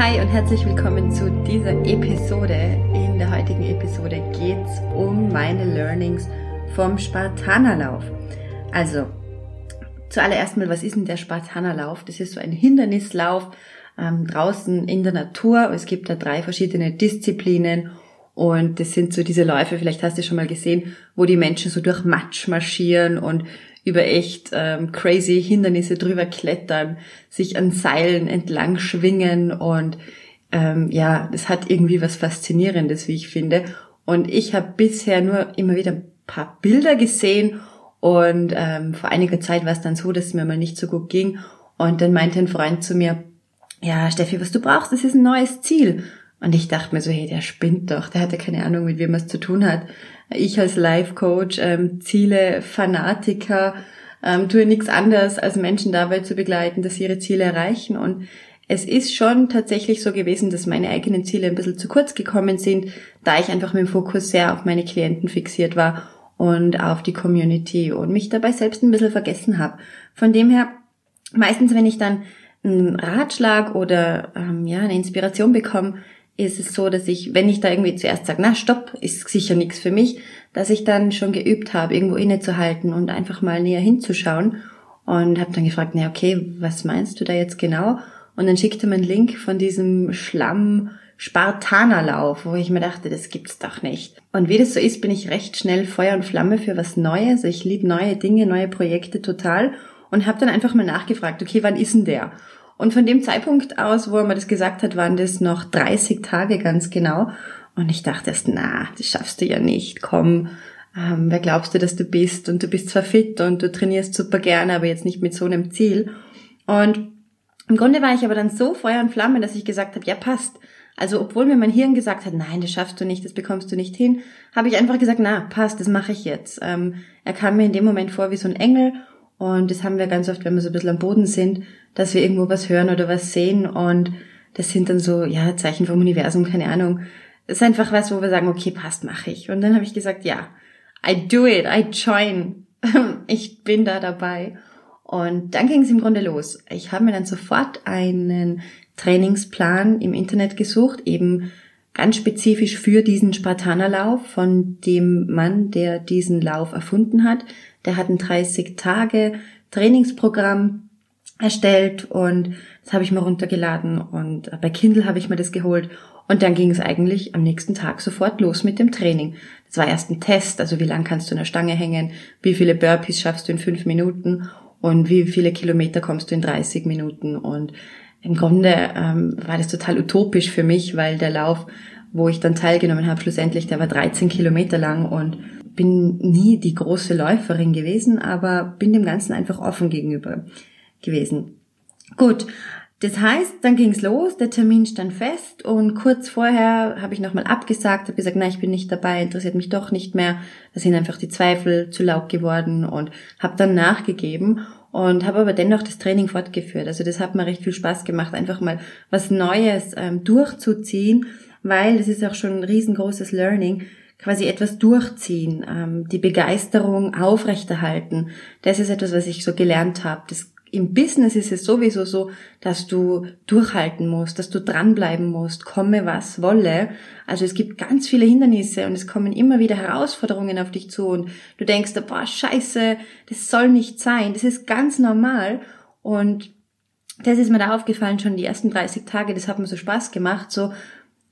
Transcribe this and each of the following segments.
Hi und herzlich willkommen zu dieser Episode. In der heutigen Episode geht es um meine Learnings vom Spartanerlauf. Also, zuallererst mal, was ist denn der Spartanerlauf? Das ist so ein Hindernislauf ähm, draußen in der Natur. Es gibt da drei verschiedene Disziplinen und das sind so diese Läufe, vielleicht hast du schon mal gesehen, wo die Menschen so durch Matsch marschieren und über echt ähm, crazy Hindernisse drüber klettern, sich an Seilen entlang schwingen und ähm, ja, das hat irgendwie was Faszinierendes, wie ich finde. Und ich habe bisher nur immer wieder ein paar Bilder gesehen und ähm, vor einiger Zeit war es dann so, dass es mir mal nicht so gut ging und dann meinte ein Freund zu mir, ja, Steffi, was du brauchst, das ist ein neues Ziel. Und ich dachte mir so, hey, der spinnt doch, der hatte keine Ahnung, mit wem er es zu tun hat. Ich als Life-Coach, ähm, Ziele, Fanatiker, ähm, tue nichts anderes, als Menschen dabei zu begleiten, dass sie ihre Ziele erreichen. Und es ist schon tatsächlich so gewesen, dass meine eigenen Ziele ein bisschen zu kurz gekommen sind, da ich einfach mit dem Fokus sehr auf meine Klienten fixiert war und auf die Community und mich dabei selbst ein bisschen vergessen habe. Von dem her, meistens wenn ich dann einen Ratschlag oder ähm, ja eine Inspiration bekomme, ist es so, dass ich, wenn ich da irgendwie zuerst sage, na stopp, ist sicher nichts für mich, dass ich dann schon geübt habe, irgendwo innezuhalten und einfach mal näher hinzuschauen und habe dann gefragt, na okay, was meinst du da jetzt genau? Und dann schickte man einen Link von diesem Schlamm Spartanerlauf, wo ich mir dachte, das gibt's doch nicht. Und wie das so ist, bin ich recht schnell Feuer und Flamme für was Neues. Ich liebe neue Dinge, neue Projekte total und habe dann einfach mal nachgefragt, okay, wann ist denn der? Und von dem Zeitpunkt aus, wo er mir das gesagt hat, waren das noch 30 Tage ganz genau. Und ich dachte erst, na, das schaffst du ja nicht, komm, ähm, wer glaubst du, dass du bist? Und du bist zwar fit und du trainierst super gerne, aber jetzt nicht mit so einem Ziel. Und im Grunde war ich aber dann so Feuer und Flamme, dass ich gesagt habe, ja, passt. Also obwohl mir mein Hirn gesagt hat, nein, das schaffst du nicht, das bekommst du nicht hin, habe ich einfach gesagt, na, passt, das mache ich jetzt. Ähm, er kam mir in dem Moment vor wie so ein Engel und das haben wir ganz oft, wenn wir so ein bisschen am Boden sind, dass wir irgendwo was hören oder was sehen und das sind dann so, ja, Zeichen vom Universum, keine Ahnung. Das ist einfach was, wo wir sagen, okay, passt, mache ich. Und dann habe ich gesagt, ja, I do it, I join. ich bin da dabei. Und dann ging es im Grunde los. Ich habe mir dann sofort einen Trainingsplan im Internet gesucht, eben ganz spezifisch für diesen Spartanerlauf von dem Mann, der diesen Lauf erfunden hat. Der hat ein 30 Tage Trainingsprogramm erstellt und das habe ich mir runtergeladen und bei Kindle habe ich mir das geholt. Und dann ging es eigentlich am nächsten Tag sofort los mit dem Training. Das war erst ein Test, also wie lang kannst du in der Stange hängen, wie viele Burpees schaffst du in fünf Minuten und wie viele Kilometer kommst du in 30 Minuten. Und im Grunde ähm, war das total utopisch für mich, weil der Lauf, wo ich dann teilgenommen habe, schlussendlich, der war 13 Kilometer lang und bin nie die große Läuferin gewesen, aber bin dem Ganzen einfach offen gegenüber gewesen. Gut, das heißt, dann ging's los, der Termin stand fest und kurz vorher habe ich nochmal abgesagt, habe gesagt, nein, ich bin nicht dabei, interessiert mich doch nicht mehr. Da sind einfach die Zweifel zu laut geworden und habe dann nachgegeben und habe aber dennoch das Training fortgeführt. Also das hat mir recht viel Spaß gemacht, einfach mal was Neues ähm, durchzuziehen, weil das ist auch schon ein riesengroßes Learning quasi etwas durchziehen, ähm, die Begeisterung aufrechterhalten. Das ist etwas, was ich so gelernt habe. Das im Business ist es sowieso so, dass du durchhalten musst, dass du dranbleiben musst, komme was wolle. Also es gibt ganz viele Hindernisse und es kommen immer wieder Herausforderungen auf dich zu und du denkst, boah, scheiße, das soll nicht sein. Das ist ganz normal und das ist mir da aufgefallen schon die ersten 30 Tage, das hat mir so Spaß gemacht, so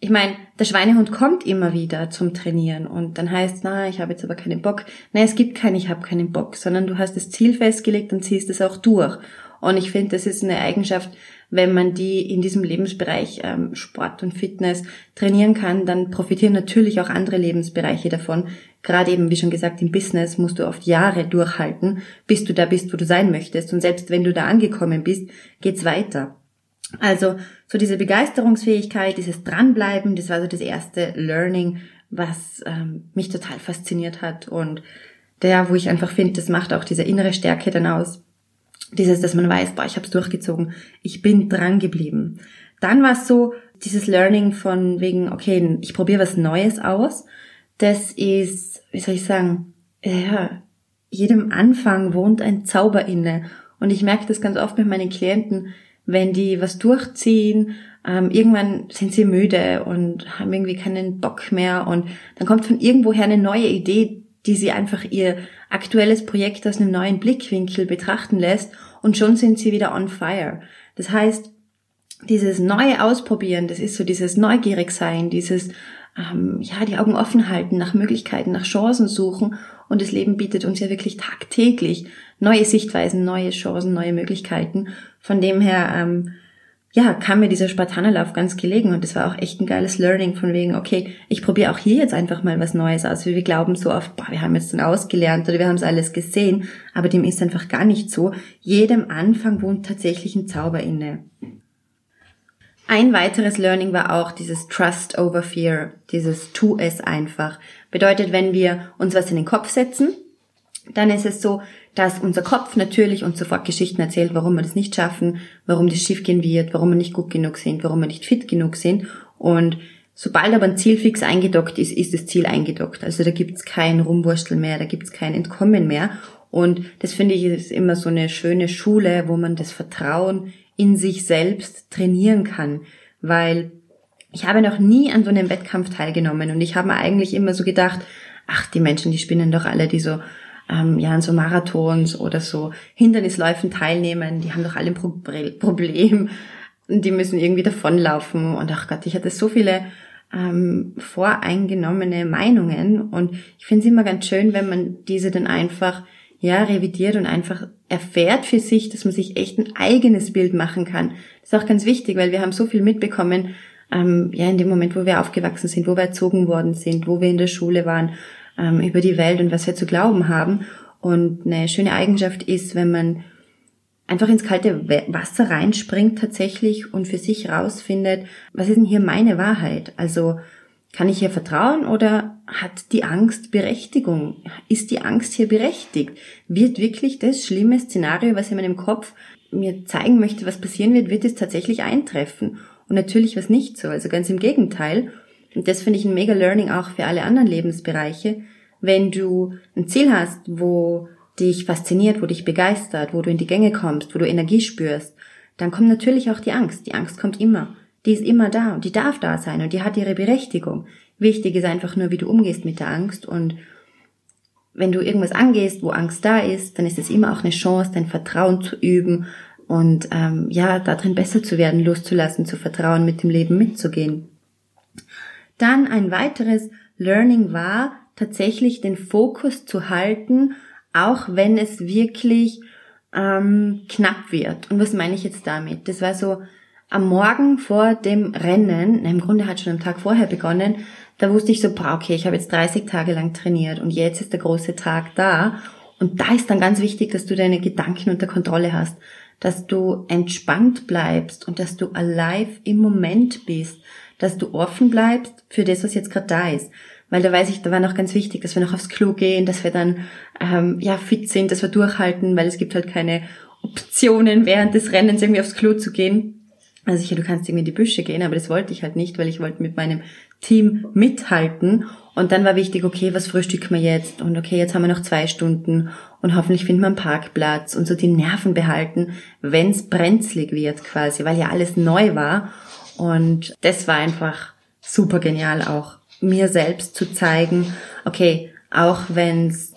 ich meine, der Schweinehund kommt immer wieder zum Trainieren und dann heißt, na, ich habe jetzt aber keinen Bock. Nein, es gibt kein ich habe keinen Bock, sondern du hast das Ziel festgelegt und ziehst es auch durch. Und ich finde, das ist eine Eigenschaft, wenn man die in diesem Lebensbereich ähm, Sport und Fitness trainieren kann, dann profitieren natürlich auch andere Lebensbereiche davon. Gerade eben, wie schon gesagt, im Business musst du oft Jahre durchhalten, bis du da bist, wo du sein möchtest. Und selbst wenn du da angekommen bist, geht's weiter. Also so diese Begeisterungsfähigkeit, dieses Dranbleiben, das war so das erste Learning, was ähm, mich total fasziniert hat und der, wo ich einfach finde, das macht auch diese innere Stärke dann aus. Dieses, dass man weiß, boah, ich habe es durchgezogen, ich bin dran geblieben. Dann war es so, dieses Learning von wegen, okay, ich probiere was Neues aus. Das ist, wie soll ich sagen, ja, jedem Anfang wohnt ein Zauber inne. Und ich merke das ganz oft mit meinen Klienten, wenn die was durchziehen, ähm, irgendwann sind sie müde und haben irgendwie keinen Bock mehr und dann kommt von irgendwoher eine neue Idee, die sie einfach ihr aktuelles Projekt aus einem neuen Blickwinkel betrachten lässt und schon sind sie wieder on fire. Das heißt, dieses neue Ausprobieren, das ist so dieses neugierig sein, dieses ähm, ja die Augen offen halten nach Möglichkeiten, nach Chancen suchen und das Leben bietet uns ja wirklich tagtäglich neue Sichtweisen, neue Chancen, neue Möglichkeiten. Von dem her ähm, ja, kam mir dieser Spartanerlauf ganz gelegen und das war auch echt ein geiles Learning von wegen, okay, ich probiere auch hier jetzt einfach mal was Neues aus. Wir glauben so oft, boah, wir haben jetzt dann ausgelernt oder wir haben es alles gesehen, aber dem ist einfach gar nicht so. Jedem Anfang wohnt tatsächlich ein Zauber inne. Ein weiteres Learning war auch dieses Trust over Fear, dieses Tu es einfach. Bedeutet, wenn wir uns was in den Kopf setzen, dann ist es so, dass unser Kopf natürlich uns sofort Geschichten erzählt, warum wir das nicht schaffen, warum das schief gehen wird, warum wir nicht gut genug sind, warum wir nicht fit genug sind. Und sobald aber ein Ziel fix eingedockt ist, ist das Ziel eingedockt. Also da gibt's kein Rumwurstel mehr, da gibt's kein Entkommen mehr. Und das finde ich ist immer so eine schöne Schule, wo man das Vertrauen in sich selbst trainieren kann. Weil ich habe noch nie an so einem Wettkampf teilgenommen und ich habe mir eigentlich immer so gedacht, ach, die Menschen, die spinnen doch alle, die so ähm, ja an so Marathons oder so Hindernisläufen teilnehmen, die haben doch alle ein Pro Problem. Und die müssen irgendwie davonlaufen. Und ach Gott, ich hatte so viele ähm, voreingenommene Meinungen. Und ich finde es immer ganz schön, wenn man diese dann einfach ja revidiert und einfach erfährt für sich, dass man sich echt ein eigenes Bild machen kann. Das ist auch ganz wichtig, weil wir haben so viel mitbekommen, ähm, ja in dem Moment, wo wir aufgewachsen sind, wo wir erzogen worden sind, wo wir in der Schule waren, ähm, über die Welt und was wir zu glauben haben. Und eine schöne Eigenschaft ist, wenn man einfach ins kalte Wasser reinspringt tatsächlich und für sich rausfindet, was ist denn hier meine Wahrheit? Also kann ich hier vertrauen oder hat die Angst Berechtigung? Ist die Angst hier berechtigt? Wird wirklich das schlimme Szenario, was in meinem Kopf mir zeigen möchte, was passieren wird, wird es tatsächlich eintreffen? Und natürlich was nicht so. Also ganz im Gegenteil. Und das finde ich ein mega Learning auch für alle anderen Lebensbereiche. Wenn du ein Ziel hast, wo dich fasziniert, wo dich begeistert, wo du in die Gänge kommst, wo du Energie spürst, dann kommt natürlich auch die Angst. Die Angst kommt immer. Die ist immer da und die darf da sein und die hat ihre Berechtigung. Wichtig ist einfach nur, wie du umgehst mit der Angst und wenn du irgendwas angehst, wo Angst da ist, dann ist es immer auch eine Chance, dein Vertrauen zu üben und ähm, ja, darin besser zu werden, loszulassen, zu vertrauen, mit dem Leben mitzugehen. Dann ein weiteres Learning war, tatsächlich den Fokus zu halten, auch wenn es wirklich ähm, knapp wird. Und was meine ich jetzt damit? Das war so am Morgen vor dem Rennen, im Grunde hat schon am Tag vorher begonnen, da wusste ich so, okay, ich habe jetzt 30 Tage lang trainiert und jetzt ist der große Tag da. Und da ist dann ganz wichtig, dass du deine Gedanken unter Kontrolle hast, dass du entspannt bleibst und dass du alive im Moment bist, dass du offen bleibst für das, was jetzt gerade da ist. Weil da weiß ich, da war noch ganz wichtig, dass wir noch aufs Klo gehen, dass wir dann ähm, ja fit sind, dass wir durchhalten, weil es gibt halt keine Optionen während des Rennens irgendwie aufs Klo zu gehen. Also sicher, du kannst irgendwie in die Büsche gehen, aber das wollte ich halt nicht, weil ich wollte mit meinem Team mithalten. Und dann war wichtig, okay, was frühstücken wir jetzt? Und okay, jetzt haben wir noch zwei Stunden und hoffentlich finden wir einen Parkplatz und so die Nerven behalten, wenn es brenzlig wird quasi, weil ja alles neu war. Und das war einfach super genial auch, mir selbst zu zeigen, okay, auch wenn es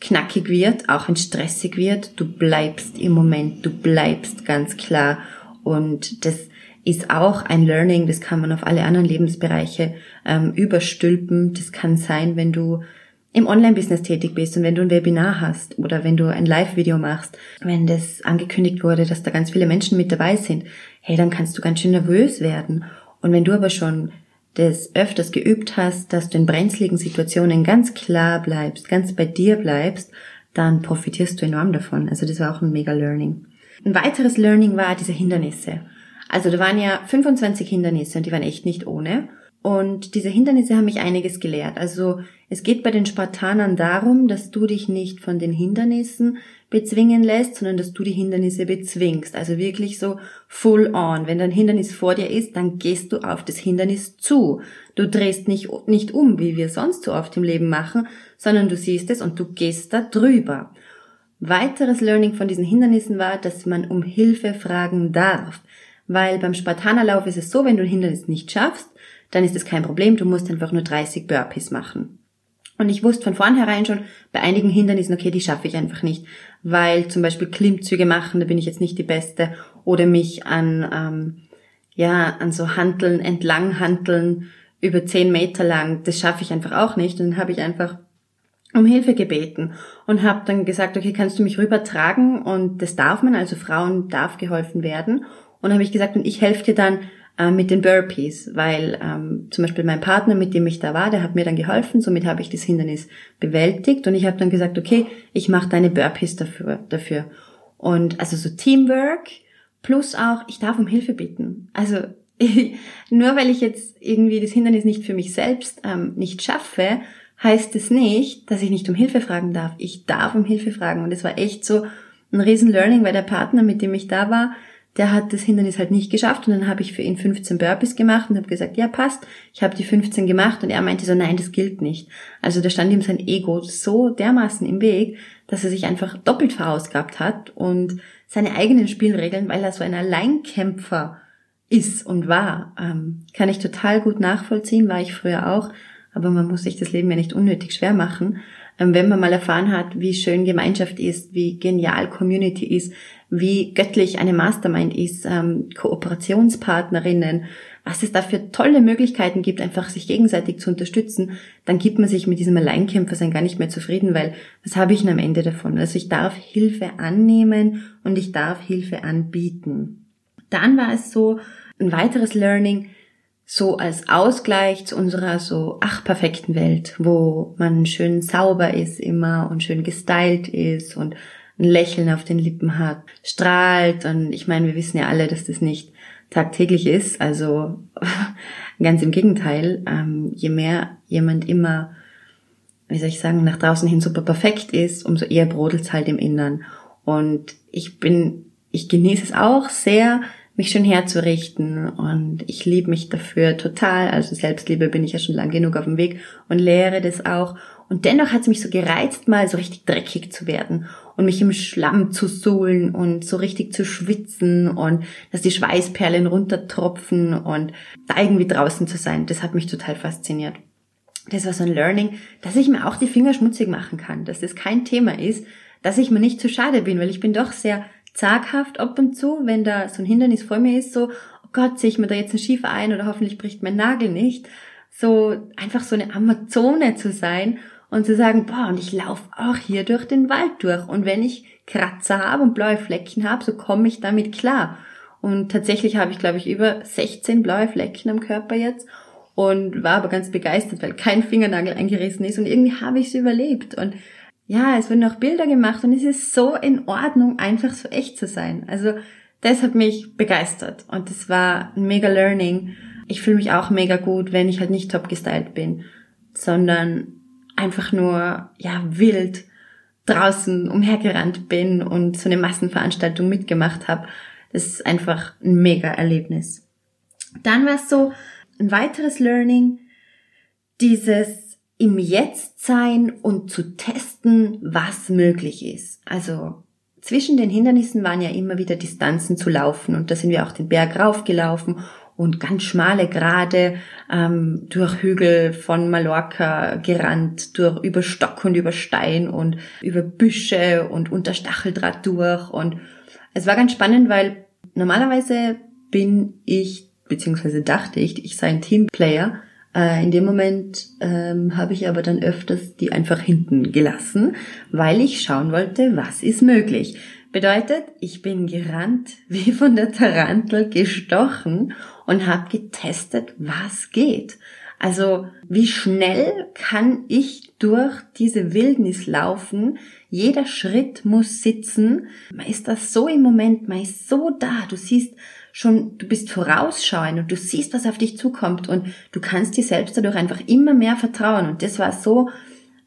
knackig wird, auch wenn stressig wird, du bleibst im Moment, du bleibst ganz klar. Und das ist auch ein Learning, das kann man auf alle anderen Lebensbereiche ähm, überstülpen. Das kann sein, wenn du im Online-Business tätig bist und wenn du ein Webinar hast oder wenn du ein Live-Video machst, wenn das angekündigt wurde, dass da ganz viele Menschen mit dabei sind, hey, dann kannst du ganz schön nervös werden. Und wenn du aber schon das öfters geübt hast, dass du in brenzligen Situationen ganz klar bleibst, ganz bei dir bleibst, dann profitierst du enorm davon. Also das war auch ein mega Learning. Ein weiteres Learning war diese Hindernisse. Also da waren ja 25 Hindernisse und die waren echt nicht ohne. Und diese Hindernisse haben mich einiges gelehrt. Also es geht bei den Spartanern darum, dass du dich nicht von den Hindernissen bezwingen lässt, sondern dass du die Hindernisse bezwingst. Also wirklich so full on. Wenn ein Hindernis vor dir ist, dann gehst du auf das Hindernis zu. Du drehst nicht, nicht um, wie wir sonst so oft im Leben machen, sondern du siehst es und du gehst da drüber. Weiteres Learning von diesen Hindernissen war, dass man um Hilfe fragen darf. Weil beim Spartanerlauf ist es so, wenn du ein Hindernis nicht schaffst, dann ist es kein Problem, du musst einfach nur 30 Burpees machen. Und ich wusste von vornherein schon bei einigen Hindernissen, okay, die schaffe ich einfach nicht, weil zum Beispiel Klimmzüge machen, da bin ich jetzt nicht die Beste, oder mich an ähm, ja an so Hanteln entlang hanteln über 10 Meter lang, das schaffe ich einfach auch nicht. Und dann habe ich einfach um Hilfe gebeten und habe dann gesagt, okay, kannst du mich rübertragen? Und das darf man, also Frauen darf geholfen werden. Und habe ich gesagt, und ich helfe dir dann äh, mit den Burpees, weil ähm, zum Beispiel mein Partner, mit dem ich da war, der hat mir dann geholfen, somit habe ich das Hindernis bewältigt und ich habe dann gesagt, okay, ich mache deine Burpees dafür, dafür. Und also so Teamwork plus auch, ich darf um Hilfe bitten. Also nur weil ich jetzt irgendwie das Hindernis nicht für mich selbst ähm, nicht schaffe, heißt es nicht, dass ich nicht um Hilfe fragen darf. Ich darf um Hilfe fragen. Und es war echt so ein riesen Learning, weil der Partner, mit dem ich da war, der hat das Hindernis halt nicht geschafft und dann habe ich für ihn 15 Burpees gemacht und habe gesagt, ja passt, ich habe die 15 gemacht und er meinte so, nein, das gilt nicht. Also da stand ihm sein Ego so dermaßen im Weg, dass er sich einfach doppelt verausgabt hat und seine eigenen Spielregeln, weil er so ein Alleinkämpfer ist und war, ähm, kann ich total gut nachvollziehen, war ich früher auch, aber man muss sich das Leben ja nicht unnötig schwer machen. Ähm, wenn man mal erfahren hat, wie schön Gemeinschaft ist, wie genial Community ist, wie göttlich eine Mastermind ist, ähm, Kooperationspartnerinnen, was es da für tolle Möglichkeiten gibt, einfach sich gegenseitig zu unterstützen, dann gibt man sich mit diesem Alleinkämpfer sein gar nicht mehr zufrieden, weil was habe ich denn am Ende davon? Also ich darf Hilfe annehmen und ich darf Hilfe anbieten. Dann war es so, ein weiteres Learning, so als Ausgleich zu unserer so ach perfekten Welt, wo man schön sauber ist immer und schön gestylt ist und ein Lächeln auf den Lippen hat, strahlt. Und ich meine, wir wissen ja alle, dass das nicht tagtäglich ist, also ganz im Gegenteil, ähm, je mehr jemand immer, wie soll ich sagen, nach draußen hin super perfekt ist, umso eher brodelt's halt im Innern. Und ich bin, ich genieße es auch sehr, mich schön herzurichten und ich liebe mich dafür total. Also Selbstliebe bin ich ja schon lang genug auf dem Weg und lehre das auch. Und dennoch hat es mich so gereizt, mal so richtig dreckig zu werden und mich im Schlamm zu suhlen und so richtig zu schwitzen und dass die Schweißperlen runtertropfen und da irgendwie draußen zu sein. Das hat mich total fasziniert. Das war so ein Learning, dass ich mir auch die Finger schmutzig machen kann, dass das kein Thema ist, dass ich mir nicht zu schade bin, weil ich bin doch sehr zaghaft ab und zu, wenn da so ein Hindernis vor mir ist, so, oh Gott, sehe ich mir da jetzt ein Schiefer ein oder hoffentlich bricht mein Nagel nicht. So einfach so eine Amazone zu sein und zu sagen, boah, und ich laufe auch hier durch den Wald durch. Und wenn ich Kratzer habe und blaue Flecken habe, so komme ich damit klar. Und tatsächlich habe ich, glaube ich, über 16 blaue Flecken am Körper jetzt und war aber ganz begeistert, weil kein Fingernagel eingerissen ist und irgendwie habe ich es überlebt. Und ja, es wurden auch Bilder gemacht und es ist so in Ordnung, einfach so echt zu sein. Also das hat mich begeistert und das war ein mega Learning. Ich fühle mich auch mega gut, wenn ich halt nicht top gestylt bin, sondern einfach nur, ja, wild draußen umhergerannt bin und so eine Massenveranstaltung mitgemacht habe. Das ist einfach ein mega Erlebnis. Dann war es so, ein weiteres Learning, dieses im Jetzt sein und zu testen, was möglich ist. Also zwischen den Hindernissen waren ja immer wieder Distanzen zu laufen und da sind wir auch den Berg raufgelaufen und ganz schmale Grade ähm, durch Hügel von Mallorca gerannt, durch über Stock und über Stein und über Büsche und unter Stacheldraht durch und es war ganz spannend, weil normalerweise bin ich beziehungsweise dachte ich, ich sei ein Teamplayer, in dem Moment ähm, habe ich aber dann öfters die einfach hinten gelassen, weil ich schauen wollte, was ist möglich. Bedeutet, ich bin gerannt, wie von der Tarantel gestochen und habe getestet, was geht. Also wie schnell kann ich durch diese Wildnis laufen? Jeder Schritt muss sitzen. Man ist da so im Moment, man ist so da. Du siehst schon, du bist vorausschauend und du siehst, was auf dich zukommt und du kannst dir selbst dadurch einfach immer mehr vertrauen. Und das war so,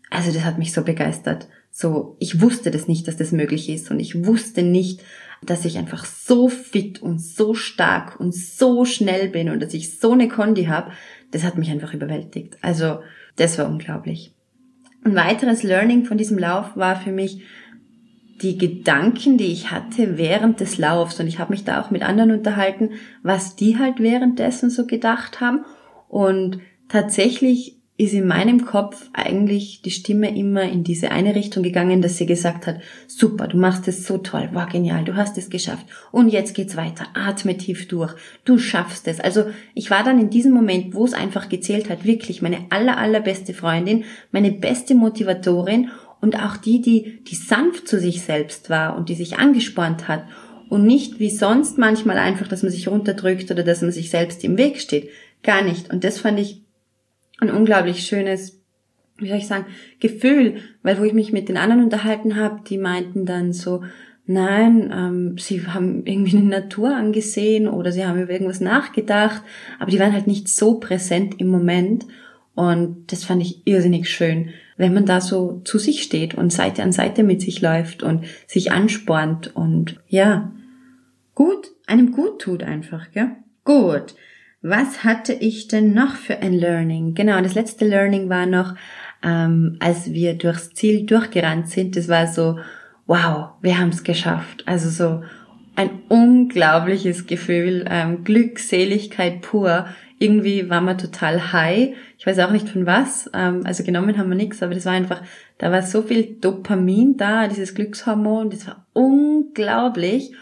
also das hat mich so begeistert. So, ich wusste das nicht, dass das möglich ist und ich wusste nicht, dass ich einfach so fit und so stark und so schnell bin und dass ich so eine Kondi habe, das hat mich einfach überwältigt. Also das war unglaublich. Ein weiteres Learning von diesem Lauf war für mich die Gedanken, die ich hatte während des Laufs. Und ich habe mich da auch mit anderen unterhalten, was die halt währenddessen so gedacht haben. Und tatsächlich ist in meinem Kopf eigentlich die Stimme immer in diese eine Richtung gegangen, dass sie gesagt hat, super, du machst es so toll, war genial, du hast es geschafft und jetzt geht's weiter, atme tief durch, du schaffst es. Also ich war dann in diesem Moment, wo es einfach gezählt hat, wirklich meine aller, allerbeste Freundin, meine beste Motivatorin und auch die, die, die sanft zu sich selbst war und die sich angespornt hat und nicht wie sonst manchmal einfach, dass man sich runterdrückt oder dass man sich selbst im Weg steht. Gar nicht. Und das fand ich ein unglaublich schönes, wie soll ich sagen, Gefühl, weil wo ich mich mit den anderen unterhalten habe, die meinten dann so, nein, ähm, sie haben irgendwie eine Natur angesehen oder sie haben über irgendwas nachgedacht, aber die waren halt nicht so präsent im Moment und das fand ich irrsinnig schön, wenn man da so zu sich steht und Seite an Seite mit sich läuft und sich anspornt und ja, gut, einem gut tut einfach, gell? Gut. Was hatte ich denn noch für ein Learning? Genau, das letzte Learning war noch, ähm, als wir durchs Ziel durchgerannt sind. Das war so, wow, wir haben es geschafft. Also so ein unglaubliches Gefühl, ähm, Glückseligkeit pur. Irgendwie war man total high. Ich weiß auch nicht von was. Ähm, also genommen haben wir nichts, aber das war einfach, da war so viel Dopamin da, dieses Glückshormon. Das war unglaublich.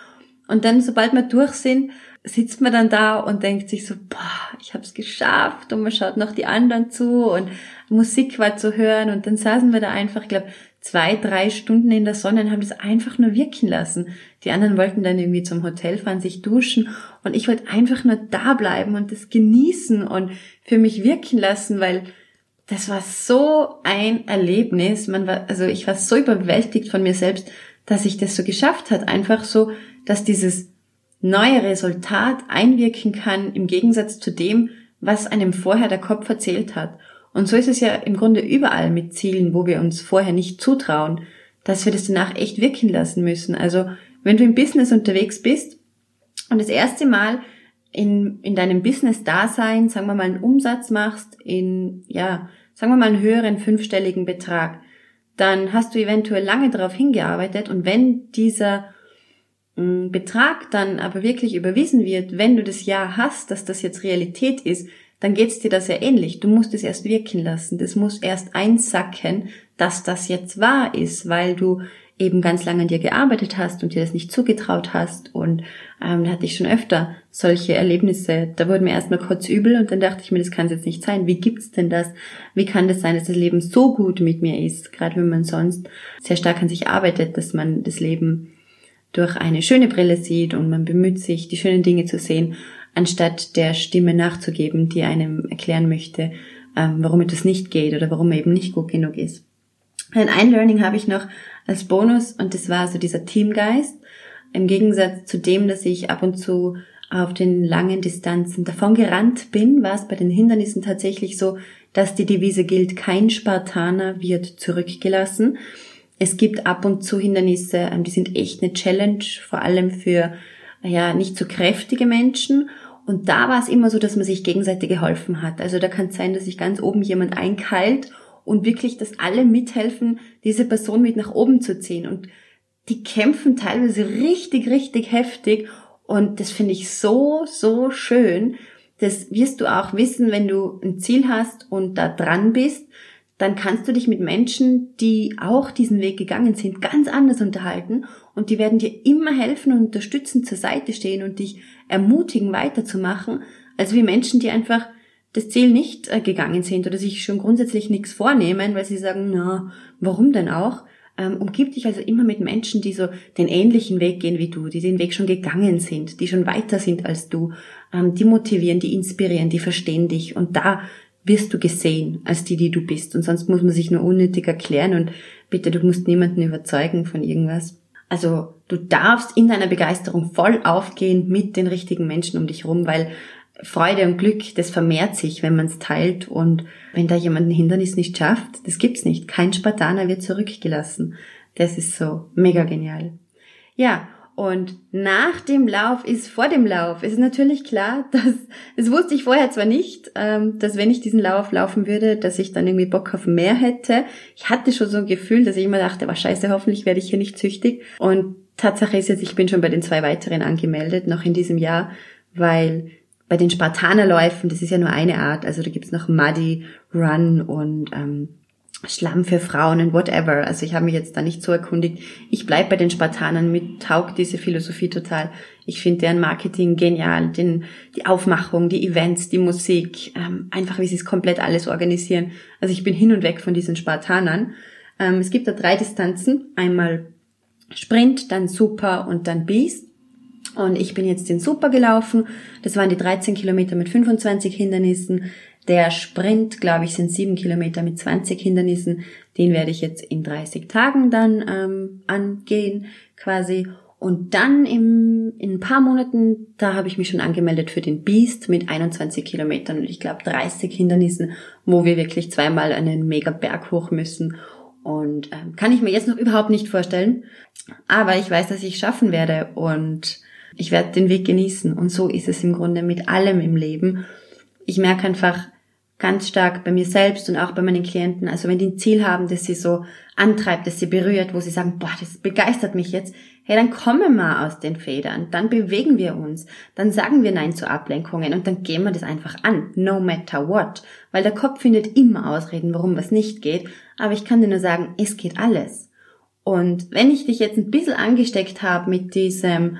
Und dann, sobald wir durch sind, sitzt man dann da und denkt sich so, boah, ich habe es geschafft und man schaut noch die anderen zu und Musik war zu hören und dann saßen wir da einfach, ich glaube, zwei, drei Stunden in der Sonne und haben das einfach nur wirken lassen. Die anderen wollten dann irgendwie zum Hotel fahren, sich duschen und ich wollte einfach nur da bleiben und das genießen und für mich wirken lassen, weil das war so ein Erlebnis. Man war, also ich war so überwältigt von mir selbst, dass ich das so geschafft hat. Einfach so, dass dieses neue Resultat einwirken kann im Gegensatz zu dem, was einem vorher der Kopf erzählt hat. Und so ist es ja im Grunde überall mit Zielen, wo wir uns vorher nicht zutrauen, dass wir das danach echt wirken lassen müssen. Also wenn du im Business unterwegs bist und das erste Mal in, in deinem Business-Dasein, sagen wir mal, einen Umsatz machst in, ja, sagen wir mal einen höheren fünfstelligen Betrag, dann hast du eventuell lange darauf hingearbeitet und wenn dieser Betrag dann aber wirklich überwiesen wird, wenn du das Ja hast, dass das jetzt Realität ist, dann geht's dir da sehr ähnlich. Du musst es erst wirken lassen. Das muss erst einsacken, dass das jetzt wahr ist, weil du eben ganz lange an dir gearbeitet hast und dir das nicht zugetraut hast. Und ähm, da hatte ich schon öfter solche Erlebnisse. Da wurde mir erstmal kurz übel und dann dachte ich mir, das kann es jetzt nicht sein. Wie gibt's denn das? Wie kann das sein, dass das Leben so gut mit mir ist? Gerade wenn man sonst sehr stark an sich arbeitet, dass man das Leben durch eine schöne Brille sieht und man bemüht sich, die schönen Dinge zu sehen, anstatt der Stimme nachzugeben, die einem erklären möchte, ähm, warum etwas nicht geht oder warum er eben nicht gut genug ist. Ein Learning habe ich noch als Bonus und das war so dieser Teamgeist. Im Gegensatz zu dem, dass ich ab und zu auf den langen Distanzen davon gerannt bin, war es bei den Hindernissen tatsächlich so, dass die Devise gilt, kein Spartaner wird zurückgelassen. Es gibt ab und zu Hindernisse, ähm, die sind echt eine Challenge, vor allem für ja nicht so kräftige Menschen. Und da war es immer so, dass man sich gegenseitig geholfen hat. Also da kann es sein, dass sich ganz oben jemand einkeilt und wirklich, dass alle mithelfen, diese Person mit nach oben zu ziehen. Und die kämpfen teilweise richtig, richtig heftig. Und das finde ich so, so schön. Das wirst du auch wissen, wenn du ein Ziel hast und da dran bist, dann kannst du dich mit Menschen, die auch diesen Weg gegangen sind, ganz anders unterhalten und die werden dir immer helfen und unterstützen, zur Seite stehen und dich ermutigen, weiterzumachen, als wie Menschen, die einfach das Ziel nicht äh, gegangen sind oder sich schon grundsätzlich nichts vornehmen, weil sie sagen, na, warum denn auch? Ähm, umgib dich also immer mit Menschen, die so den ähnlichen Weg gehen wie du, die den Weg schon gegangen sind, die schon weiter sind als du, ähm, die motivieren, die inspirieren, die verstehen dich und da wirst du gesehen als die, die du bist und sonst muss man sich nur unnötig erklären und bitte, du musst niemanden überzeugen von irgendwas. Also du darfst in deiner Begeisterung voll aufgehen mit den richtigen Menschen um dich rum, weil Freude und Glück, das vermehrt sich, wenn man es teilt und wenn da jemand ein Hindernis nicht schafft, das gibt's nicht. Kein Spartaner wird zurückgelassen. Das ist so mega genial. Ja, und nach dem Lauf ist vor dem Lauf. Es ist natürlich klar, dass, das wusste ich vorher zwar nicht, ähm, dass wenn ich diesen Lauf laufen würde, dass ich dann irgendwie Bock auf mehr hätte. Ich hatte schon so ein Gefühl, dass ich immer dachte, was scheiße, hoffentlich werde ich hier nicht süchtig. Und Tatsache ist jetzt, ich bin schon bei den zwei weiteren angemeldet, noch in diesem Jahr, weil bei den Spartanerläufen, das ist ja nur eine Art, also da gibt's noch Muddy Run und ähm, Schlamm für Frauen und whatever. Also ich habe mich jetzt da nicht so erkundigt. Ich bleib bei den Spartanern, mit taugt diese Philosophie total. Ich finde deren Marketing genial, den, die Aufmachung, die Events, die Musik, ähm, einfach wie sie es komplett alles organisieren. Also ich bin hin und weg von diesen Spartanern. Ähm, es gibt da drei Distanzen. Einmal Sprint, dann Super und dann Beast. Und ich bin jetzt den Super gelaufen. Das waren die 13 Kilometer mit 25 Hindernissen. Der Sprint, glaube ich, sind 7 Kilometer mit 20 Hindernissen. Den werde ich jetzt in 30 Tagen dann ähm, angehen, quasi. Und dann im, in ein paar Monaten, da habe ich mich schon angemeldet für den Beast mit 21 Kilometern und ich glaube 30 Hindernissen, wo wir wirklich zweimal einen mega Berg hoch müssen. Und ähm, kann ich mir jetzt noch überhaupt nicht vorstellen. Aber ich weiß, dass ich schaffen werde und ich werde den Weg genießen. Und so ist es im Grunde mit allem im Leben. Ich merke einfach ganz stark bei mir selbst und auch bei meinen Klienten, also wenn die ein Ziel haben, das sie so antreibt, das sie berührt, wo sie sagen, boah, das begeistert mich jetzt, hey, dann kommen wir aus den Federn, dann bewegen wir uns, dann sagen wir Nein zu Ablenkungen und dann gehen wir das einfach an, no matter what, weil der Kopf findet immer Ausreden, warum was nicht geht, aber ich kann dir nur sagen, es geht alles. Und wenn ich dich jetzt ein bisschen angesteckt habe mit diesem,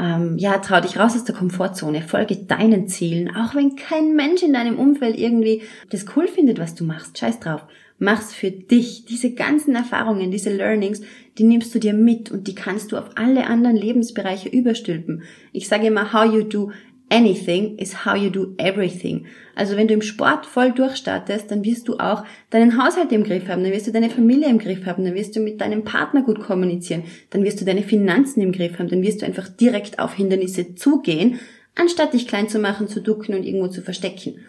ähm, ja, trau dich raus aus der Komfortzone, folge deinen Zielen, auch wenn kein Mensch in deinem Umfeld irgendwie das cool findet, was du machst, scheiß drauf. Mach's für dich. Diese ganzen Erfahrungen, diese Learnings, die nimmst du dir mit und die kannst du auf alle anderen Lebensbereiche überstülpen. Ich sage immer, how you do Anything is how you do everything. Also wenn du im Sport voll durchstartest, dann wirst du auch deinen Haushalt im Griff haben, dann wirst du deine Familie im Griff haben, dann wirst du mit deinem Partner gut kommunizieren, dann wirst du deine Finanzen im Griff haben, dann wirst du einfach direkt auf Hindernisse zugehen, anstatt dich klein zu machen, zu ducken und irgendwo zu verstecken.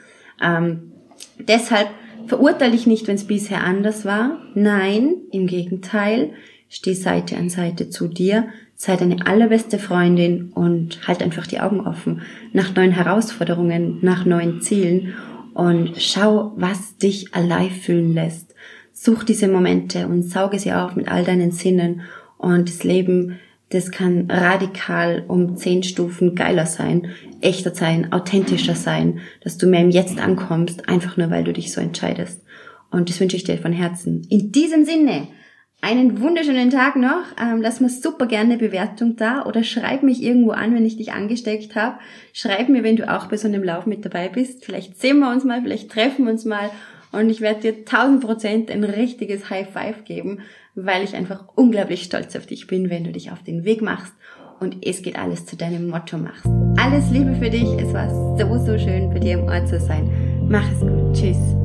Ähm, deshalb verurteile ich nicht, wenn es bisher anders war. Nein, im Gegenteil, steh Seite an Seite zu dir, sei deine allerbeste Freundin und halt einfach die Augen offen nach neuen Herausforderungen, nach neuen Zielen und schau, was dich alive fühlen lässt. Such diese Momente und sauge sie auf mit all deinen Sinnen und das Leben, das kann radikal um zehn Stufen geiler sein, echter sein, authentischer sein, dass du mehr im Jetzt ankommst, einfach nur weil du dich so entscheidest. Und das wünsche ich dir von Herzen. In diesem Sinne, einen wunderschönen Tag noch. Ähm, lass mir super gerne eine Bewertung da oder schreib mich irgendwo an, wenn ich dich angesteckt habe. Schreib mir, wenn du auch bei so einem Lauf mit dabei bist. Vielleicht sehen wir uns mal, vielleicht treffen wir uns mal und ich werde dir 1000 Prozent ein richtiges High Five geben, weil ich einfach unglaublich stolz auf dich bin, wenn du dich auf den Weg machst und es geht alles zu deinem Motto machst. Alles Liebe für dich. Es war so, so schön, bei dir im Ort zu sein. Mach es gut. Tschüss.